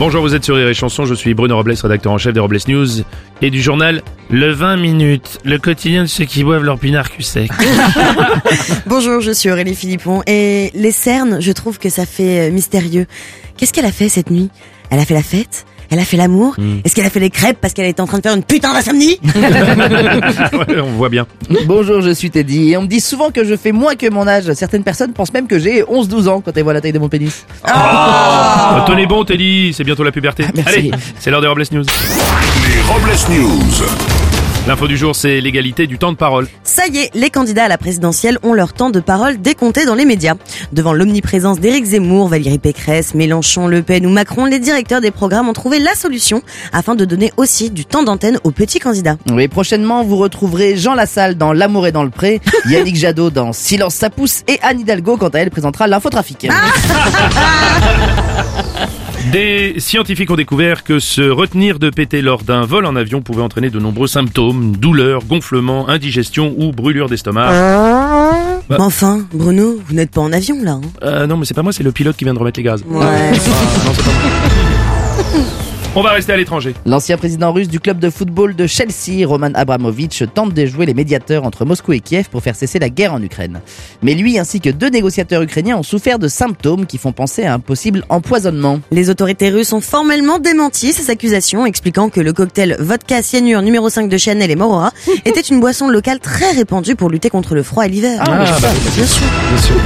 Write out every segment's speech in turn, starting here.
Bonjour, vous êtes sur Rire et Chanson, je suis Bruno Robles, rédacteur en chef des Robles News et du journal Le 20 minutes, le quotidien de ceux qui boivent leur pinard cul sec. Bonjour, je suis Aurélie Philippon et les cernes, je trouve que ça fait euh, mystérieux. Qu'est-ce qu'elle a fait cette nuit? Elle a fait la fête? Elle a fait l'amour Est-ce qu'elle a fait les crêpes parce qu'elle était en train de faire une putain d'insomnie Ouais, on voit bien. Bonjour, je suis Teddy et on me dit souvent que je fais moins que mon âge. Certaines personnes pensent même que j'ai 11-12 ans quand elles voient la taille de mon pénis. Euh, tenez bon, Teddy, c'est bientôt la puberté. Ah, merci. Allez, c'est l'heure des Robles News. Les Robles News. L'info du jour, c'est l'égalité du temps de parole. Ça y est, les candidats à la présidentielle ont leur temps de parole décompté dans les médias. Devant l'omniprésence d'Éric Zemmour, Valérie Pécresse, Mélenchon, Le Pen ou Macron, les directeurs des programmes ont trouvé la solution afin de donner aussi du temps d'antenne aux petits candidats. Oui, prochainement, vous retrouverez Jean Lassalle dans L'amour est dans le pré, Yannick Jadot dans Silence ça pousse et Anne Hidalgo quand elle présentera l'infotrafic. Des scientifiques ont découvert que se retenir de péter lors d'un vol en avion pouvait entraîner de nombreux symptômes, douleurs, gonflements, indigestion ou brûlure d'estomac. Mais enfin, Bruno, vous n'êtes pas en avion là. Hein Euh, non, mais c'est pas moi, c'est le pilote qui vient de remettre les gaz. ouais. Ah, non. On va rester à l'étranger. L'ancien président russe du club de football de Chelsea, Roman Abramovich, tente de jouer les médiateurs entre Moscou et Kiev pour faire cesser la guerre en Ukraine. Mais lui ainsi que deux négociateurs ukrainiens ont souffert de symptômes qui font penser à un possible empoisonnement. Les autorités russes ont formellement démenti ces accusations, expliquant que le cocktail vodka cyanure numéro 5 de Chanel et Morora était une boisson locale très répandue pour lutter contre le froid et l'hiver. Ah, bah, bien sûr. bien sûr.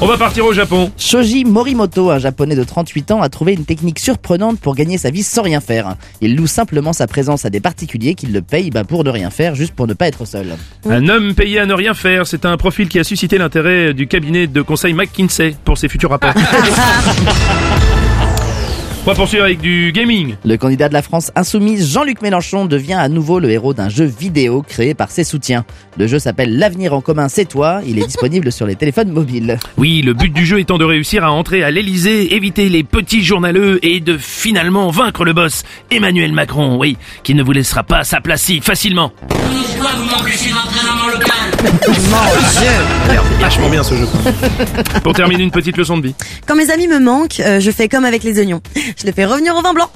On va partir au Japon. Shoji Morimoto, un japonais de 38 ans, a trouvé une technique surprenante pour gagner sa vie sans rien faire. Il loue simplement sa présence à des particuliers qui le payent bah, pour ne rien faire, juste pour ne pas être seul. Un homme payé à ne rien faire, c'est un profil qui a suscité l'intérêt du cabinet de conseil McKinsey pour ses futurs rapports. On va poursuivre avec du gaming? Le candidat de la France insoumise, Jean-Luc Mélenchon, devient à nouveau le héros d'un jeu vidéo créé par ses soutiens. Le jeu s'appelle L'avenir en commun, c'est toi. Il est disponible sur les téléphones mobiles. Oui, le but du jeu étant de réussir à entrer à l'Elysée, éviter les petits journaleux et de finalement vaincre le boss, Emmanuel Macron, oui, qui ne vous laissera pas sa place si facilement. Pourquoi vous m'empêchez d'entrer dans mon local C'est vachement bien ce jeu. Pour terminer, une petite leçon de vie. Quand mes amis me manquent, euh, je fais comme avec les oignons. Je les fais revenir au vin blanc.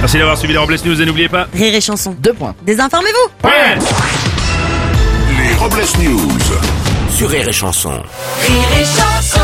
Merci d'avoir suivi les Robles News et n'oubliez pas... Rire et chanson. Deux points. Désinformez-vous Ouais Les Robles News. Sur Rire et Chanson. Rire et chanson